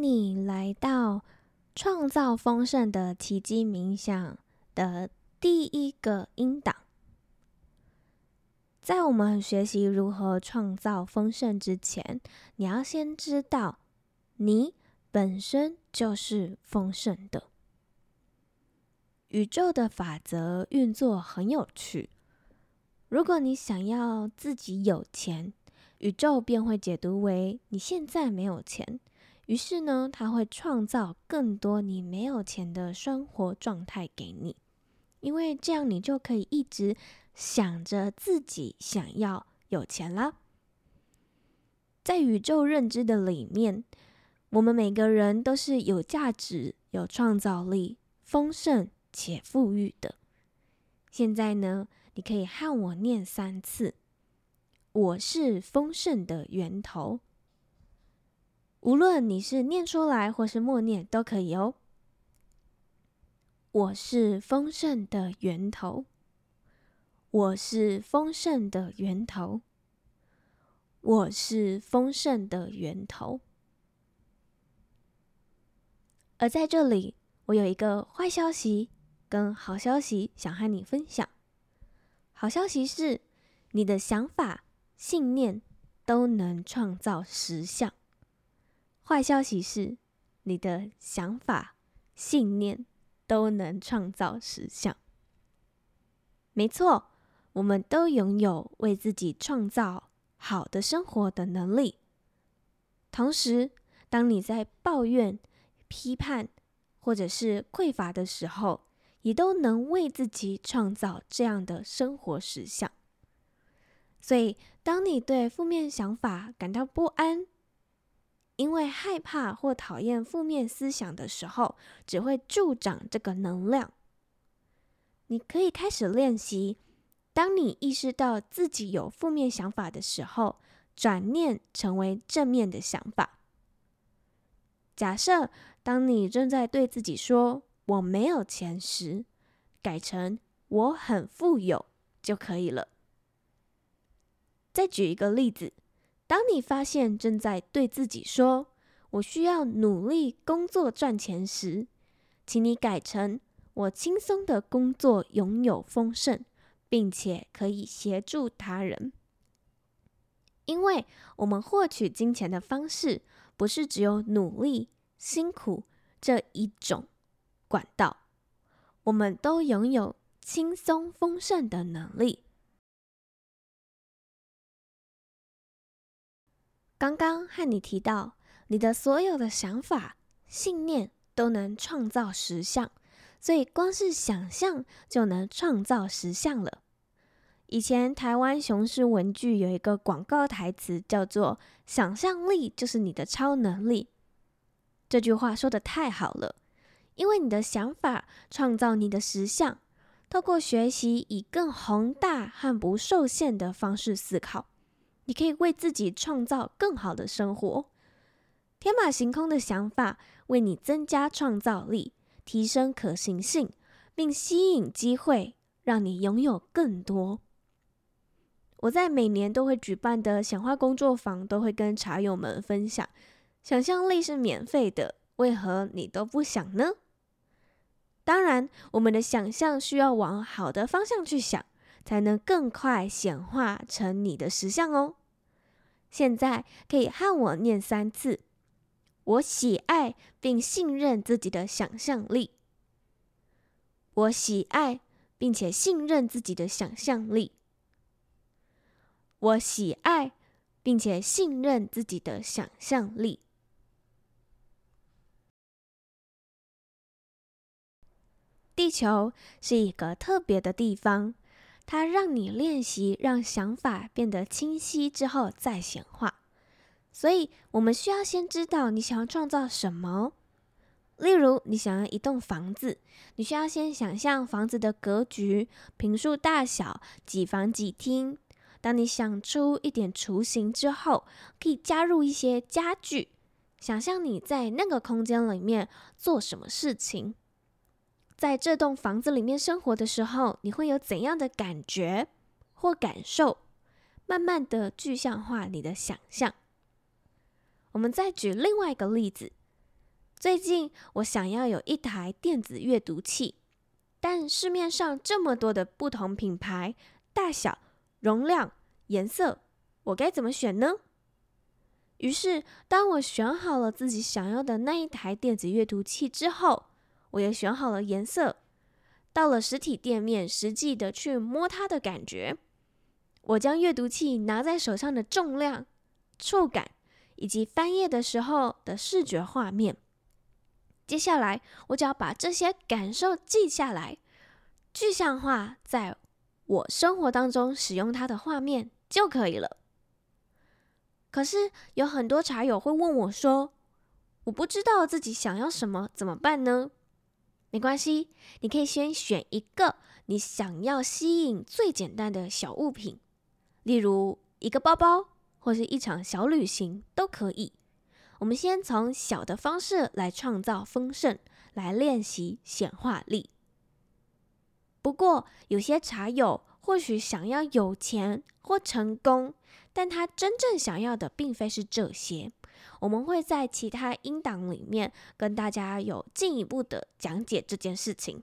你来到创造丰盛的奇迹冥想的第一个音档。在我们学习如何创造丰盛之前，你要先知道，你本身就是丰盛的。宇宙的法则运作很有趣。如果你想要自己有钱，宇宙便会解读为你现在没有钱。于是呢，他会创造更多你没有钱的生活状态给你，因为这样你就可以一直想着自己想要有钱啦。在宇宙认知的里面，我们每个人都是有价值、有创造力、丰盛且富裕的。现在呢，你可以和我念三次：“我是丰盛的源头。”无论你是念出来或是默念都可以哦。我是丰盛的源头，我是丰盛的源头，我是丰盛的源头。而在这里，我有一个坏消息跟好消息想和你分享。好消息是，你的想法、信念都能创造实相。坏消息是，你的想法、信念都能创造实相。没错，我们都拥有为自己创造好的生活的能力。同时，当你在抱怨、批判或者是匮乏的时候，也都能为自己创造这样的生活实相。所以，当你对负面想法感到不安，因为害怕或讨厌负面思想的时候，只会助长这个能量。你可以开始练习，当你意识到自己有负面想法的时候，转念成为正面的想法。假设当你正在对自己说“我没有钱”时，改成“我很富有”就可以了。再举一个例子。当你发现正在对自己说“我需要努力工作赚钱”时，请你改成“我轻松的工作拥有丰盛，并且可以协助他人”。因为我们获取金钱的方式不是只有努力、辛苦这一种管道，我们都拥有轻松丰盛的能力。刚刚和你提到，你的所有的想法、信念都能创造实相，所以光是想象就能创造实相了。以前台湾雄狮文具有一个广告台词叫做“想象力就是你的超能力”，这句话说的太好了，因为你的想法创造你的实相，透过学习以更宏大和不受限的方式思考。你可以为自己创造更好的生活，天马行空的想法为你增加创造力，提升可行性，并吸引机会，让你拥有更多。我在每年都会举办的显化工作坊，都会跟茶友们分享：想象力是免费的，为何你都不想呢？当然，我们的想象需要往好的方向去想，才能更快显化成你的实相哦。现在可以和我念三次：我喜爱并信任自己的想象力。我喜爱并且信任自己的想象力。我喜爱并且信任自己的想象力。地球是一个特别的地方。它让你练习，让想法变得清晰之后再显化。所以，我们需要先知道你想要创造什么。例如，你想要一栋房子，你需要先想象房子的格局、坪数大小、几房几厅。当你想出一点雏形之后，可以加入一些家具，想象你在那个空间里面做什么事情。在这栋房子里面生活的时候，你会有怎样的感觉或感受？慢慢的具象化你的想象。我们再举另外一个例子，最近我想要有一台电子阅读器，但市面上这么多的不同品牌、大小、容量、颜色，我该怎么选呢？于是，当我选好了自己想要的那一台电子阅读器之后，我也选好了颜色。到了实体店面，实际的去摸它的感觉，我将阅读器拿在手上的重量、触感，以及翻页的时候的视觉画面。接下来，我只要把这些感受记下来，具象化在我生活当中使用它的画面就可以了。可是有很多茶友会问我说：“我不知道自己想要什么，怎么办呢？”没关系，你可以先选一个你想要吸引最简单的小物品，例如一个包包或是一场小旅行都可以。我们先从小的方式来创造丰盛，来练习显化力。不过，有些茶友或许想要有钱或成功，但他真正想要的并非是这些。我们会在其他音档里面跟大家有进一步的讲解这件事情。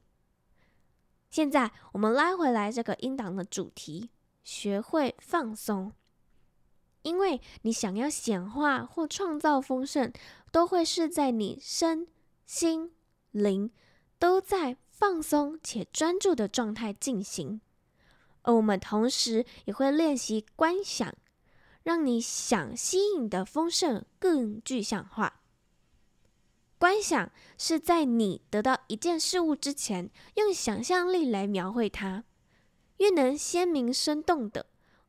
现在我们拉回来这个音档的主题：学会放松。因为你想要显化或创造丰盛，都会是在你身心灵都在放松且专注的状态进行。而我们同时也会练习观想。让你想吸引的丰盛更具象化。观想是在你得到一件事物之前，用想象力来描绘它。越能鲜明生动的、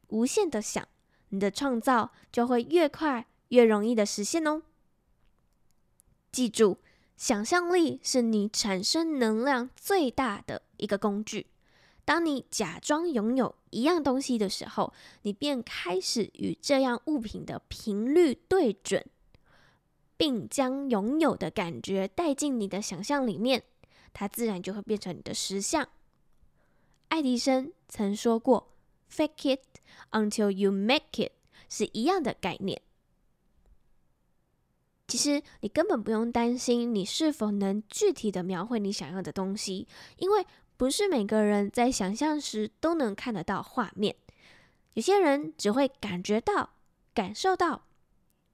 无限的想，你的创造就会越快、越容易的实现哦。记住，想象力是你产生能量最大的一个工具。当你假装拥有一样东西的时候，你便开始与这样物品的频率对准，并将拥有的感觉带进你的想象里面，它自然就会变成你的实像。爱迪生曾说过：“Fake it until you make it”，是一样的概念。其实你根本不用担心你是否能具体的描绘你想要的东西，因为。不是每个人在想象时都能看得到画面，有些人只会感觉到、感受到，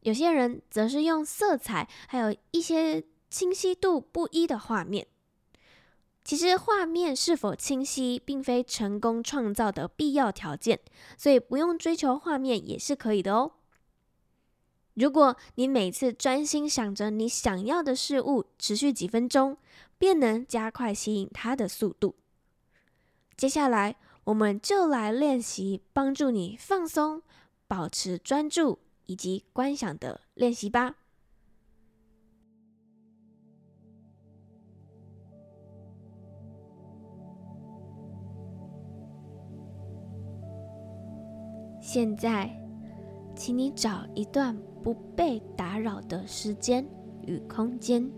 有些人则是用色彩，还有一些清晰度不一的画面。其实画面是否清晰，并非成功创造的必要条件，所以不用追求画面也是可以的哦。如果你每次专心想着你想要的事物，持续几分钟，便能加快吸引它的速度。接下来，我们就来练习帮助你放松、保持专注以及观想的练习吧。现在，请你找一段不被打扰的时间与空间。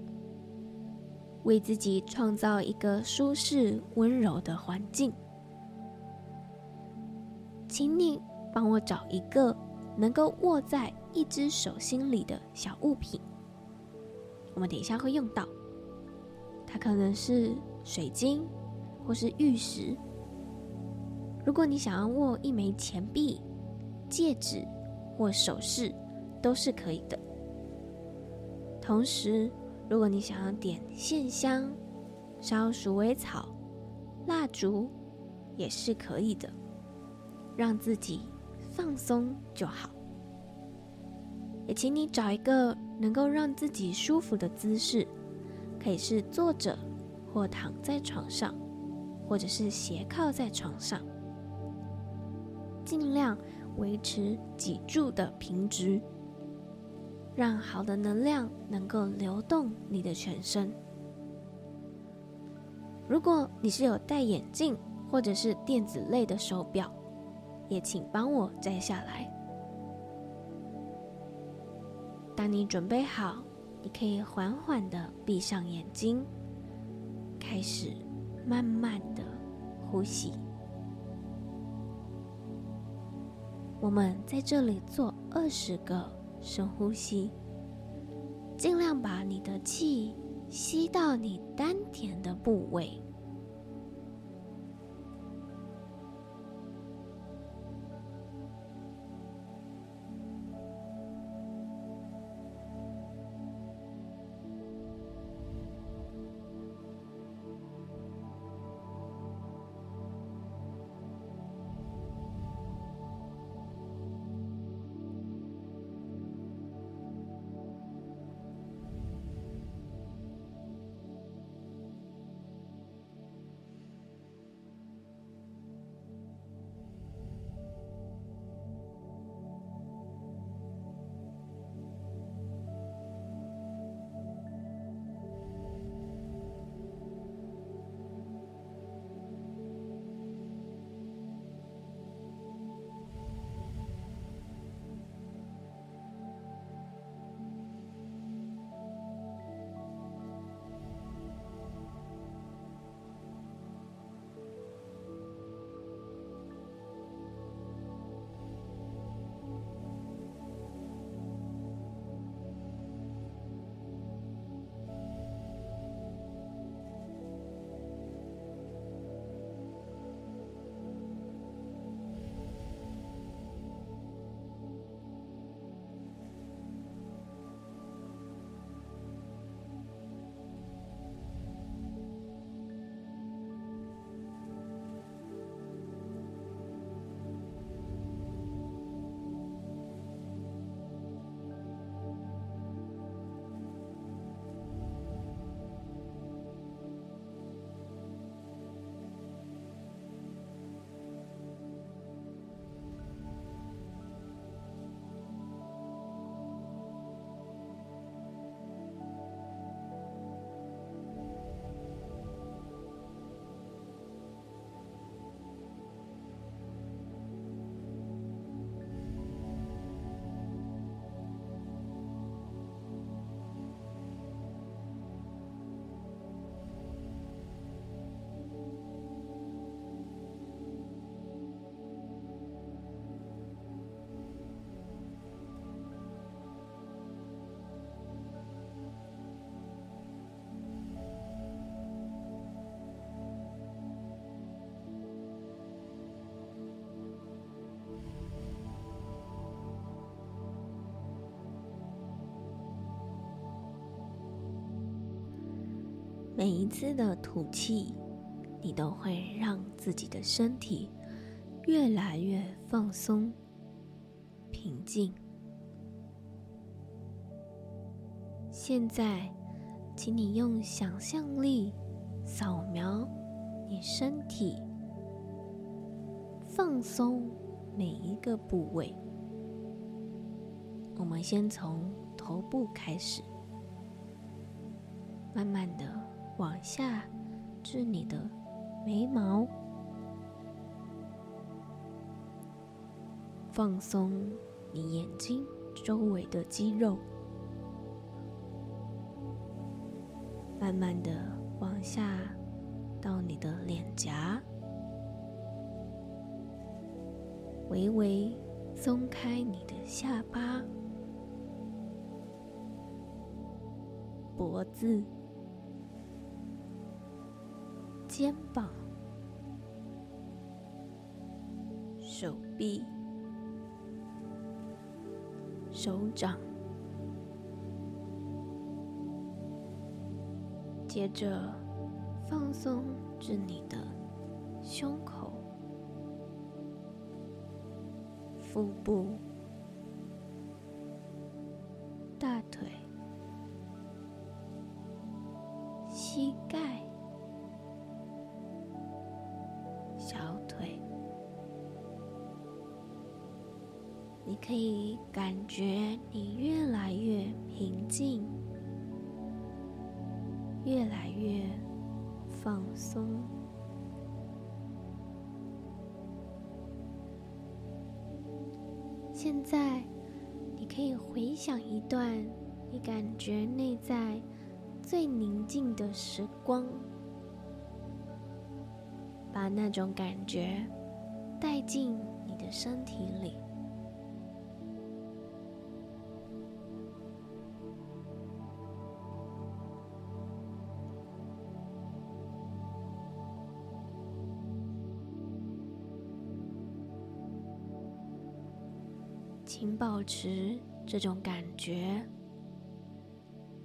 为自己创造一个舒适温柔的环境，请你帮我找一个能够握在一只手心里的小物品。我们等一下会用到，它可能是水晶或是玉石。如果你想要握一枚钱币、戒指或首饰，都是可以的。同时，如果你想要点线香、烧鼠尾草、蜡烛，也是可以的。让自己放松就好。也请你找一个能够让自己舒服的姿势，可以是坐着，或躺在床上，或者是斜靠在床上，尽量维持脊柱的平直。让好的能量能够流动你的全身。如果你是有戴眼镜或者是电子类的手表，也请帮我摘下来。当你准备好，你可以缓缓的闭上眼睛，开始慢慢的呼吸。我们在这里做二十个。深呼吸，尽量把你的气吸到你丹田的部位。每一次的吐气，你都会让自己的身体越来越放松、平静。现在，请你用想象力扫描你身体，放松每一个部位。我们先从头部开始，慢慢的。往下至你的眉毛，放松你眼睛周围的肌肉，慢慢的往下到你的脸颊，微微松开你的下巴、脖子。肩膀、手臂、手掌，接着放松至你的胸口、腹部、在，你可以回想一段你感觉内在最宁静的时光，把那种感觉带进你的身体里。请保持这种感觉。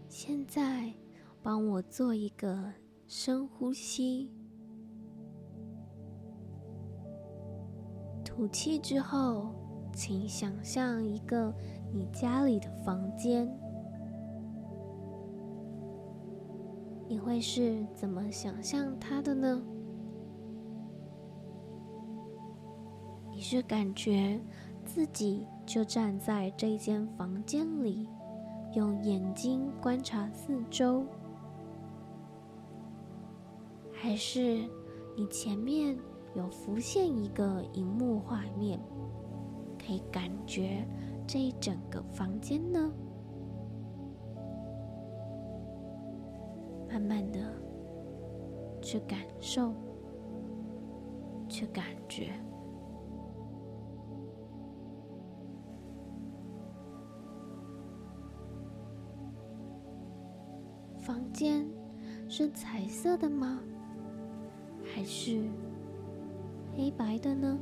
现在，帮我做一个深呼吸，吐气之后，请想象一个你家里的房间。你会是怎么想象它的呢？你是感觉自己就站在这间房间里，用眼睛观察四周，还是你前面有浮现一个荧幕画面，可以感觉这一整个房间呢？慢慢的去感受，去感觉，房间是彩色的吗？还是黑白的呢？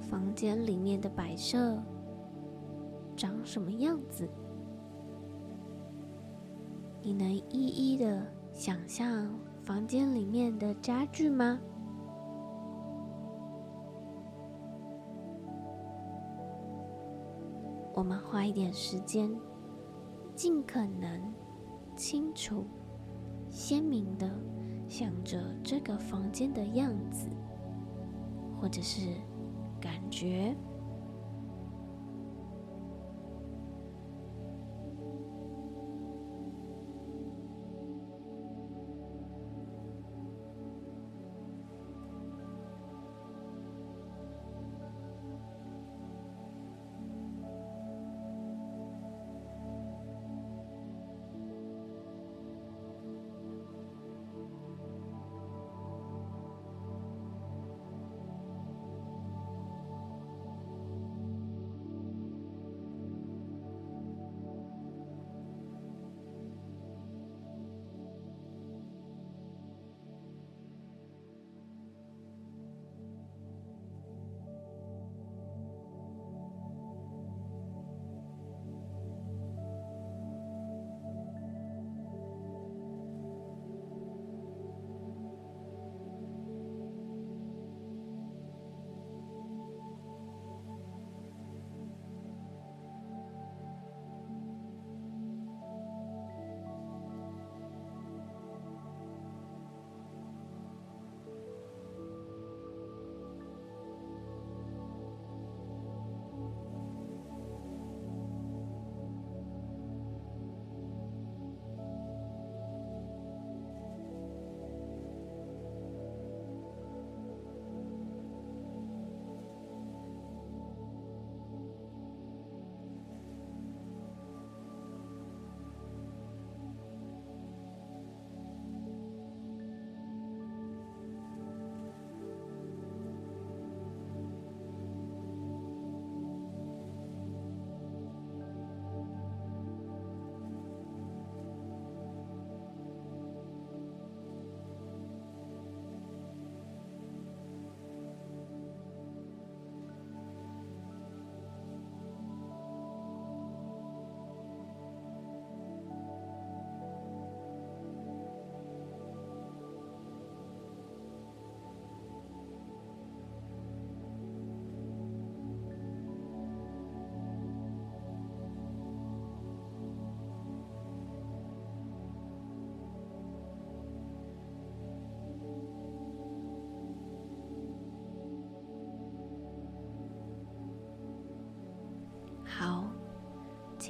房间里面的摆设。长什么样子？你能一一的想象房间里面的家具吗？我们花一点时间，尽可能清楚、鲜明的想着这个房间的样子，或者是感觉。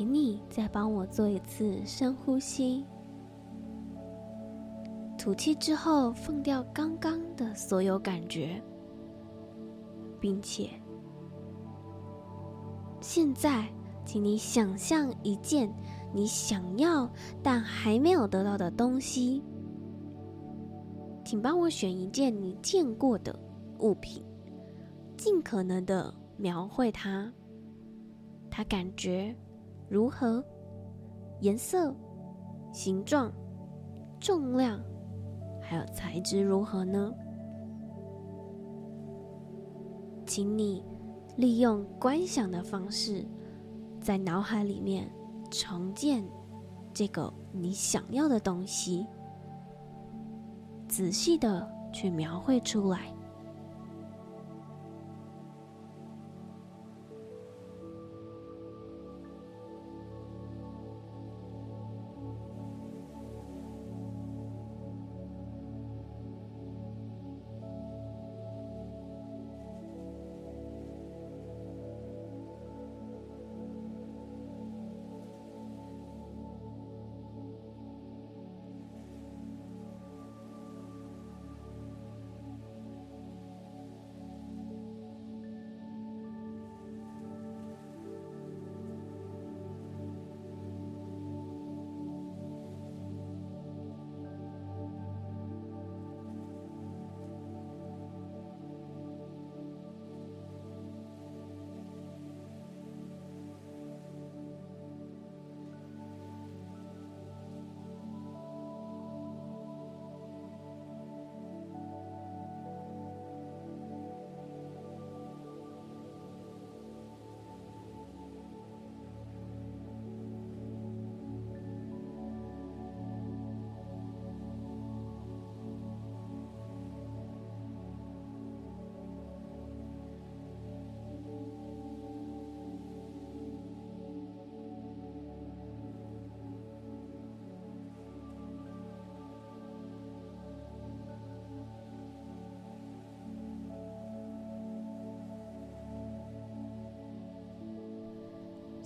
请你再帮我做一次深呼吸，吐气之后放掉刚刚的所有感觉，并且现在，请你想象一件你想要但还没有得到的东西，请帮我选一件你见过的物品，尽可能的描绘它，它感觉。如何？颜色、形状、重量，还有材质如何呢？请你利用观想的方式，在脑海里面重建这个你想要的东西，仔细的去描绘出来。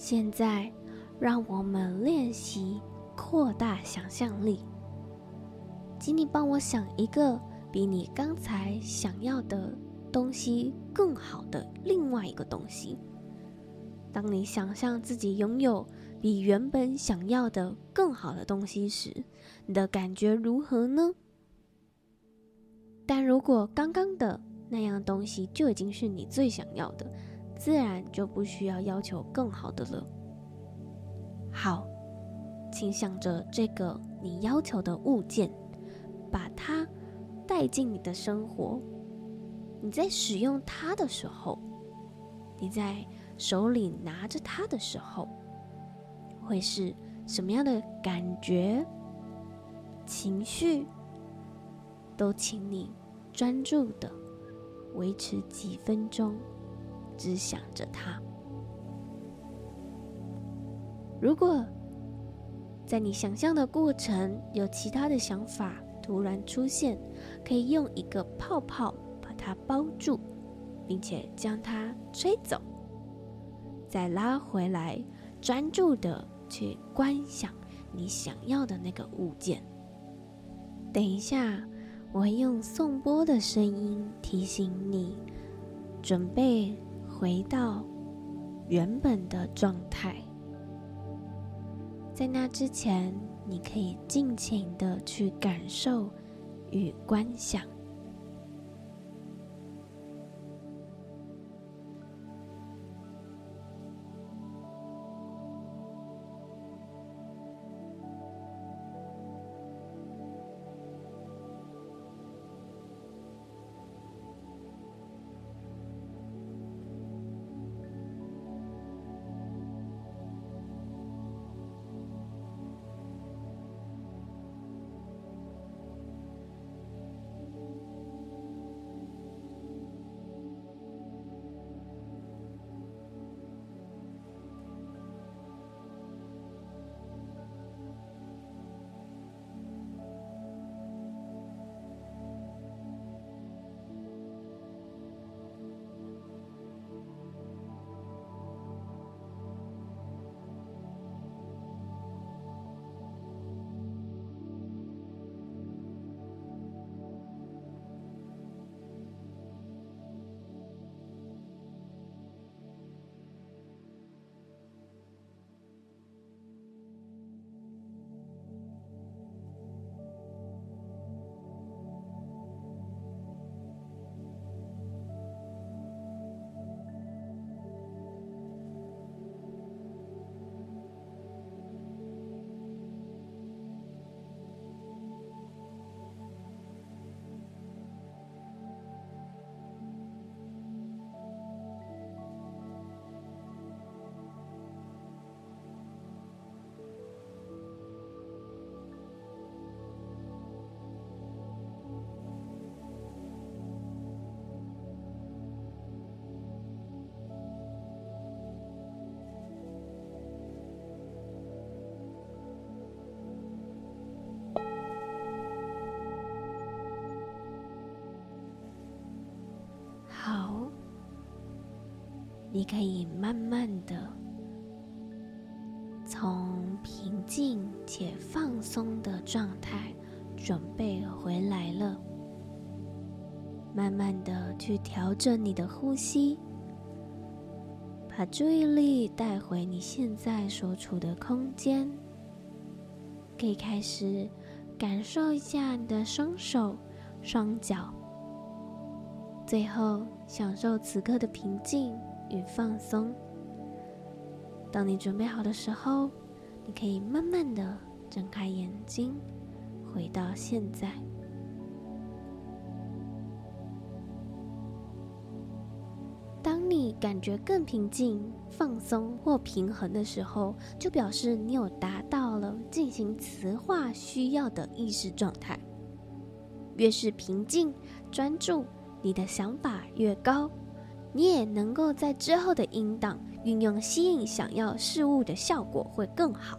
现在，让我们练习扩大想象力。请你帮我想一个比你刚才想要的东西更好的另外一个东西。当你想象自己拥有比原本想要的更好的东西时，你的感觉如何呢？但如果刚刚的那样东西就已经是你最想要的，自然就不需要要求更好的了。好，请想着这个你要求的物件，把它带进你的生活。你在使用它的时候，你在手里拿着它的时候，会是什么样的感觉、情绪？都请你专注的维持几分钟。只想着它。如果在你想象的过程有其他的想法突然出现，可以用一个泡泡把它包住，并且将它吹走，再拉回来，专注的去观想你想要的那个物件。等一下，我会用颂钵的声音提醒你，准备。回到原本的状态，在那之前，你可以尽情的去感受与观想。你可以慢慢的从平静且放松的状态准备回来了。慢慢的去调整你的呼吸，把注意力带回你现在所处的空间，可以开始感受一下你的双手、双脚，最后享受此刻的平静。与放松。当你准备好的时候，你可以慢慢的睁开眼睛，回到现在。当你感觉更平静、放松或平衡的时候，就表示你有达到了进行磁化需要的意识状态。越是平静、专注，你的想法越高，你也能够在之后的音档运用吸引想要事物的效果会更好。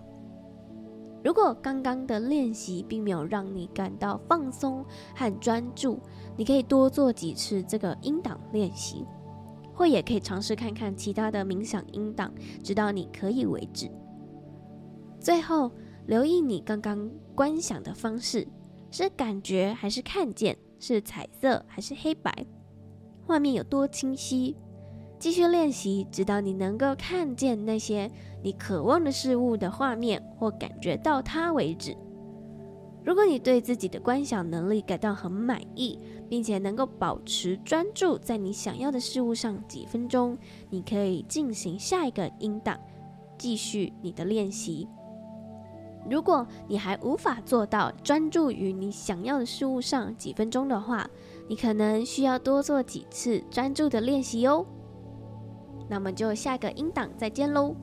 如果刚刚的练习并没有让你感到放松和专注，你可以多做几次这个音档练习。或也可以尝试看看其他的冥想音档，直到你可以为止。最后，留意你刚刚观想的方式，是感觉还是看见？是彩色还是黑白？画面有多清晰？继续练习，直到你能够看见那些你渴望的事物的画面，或感觉到它为止。如果你对自己的观想能力感到很满意，并且能够保持专注在你想要的事物上几分钟，你可以进行下一个音档，继续你的练习。如果你还无法做到专注于你想要的事物上几分钟的话，你可能需要多做几次专注的练习哦。那么就下个音档再见喽。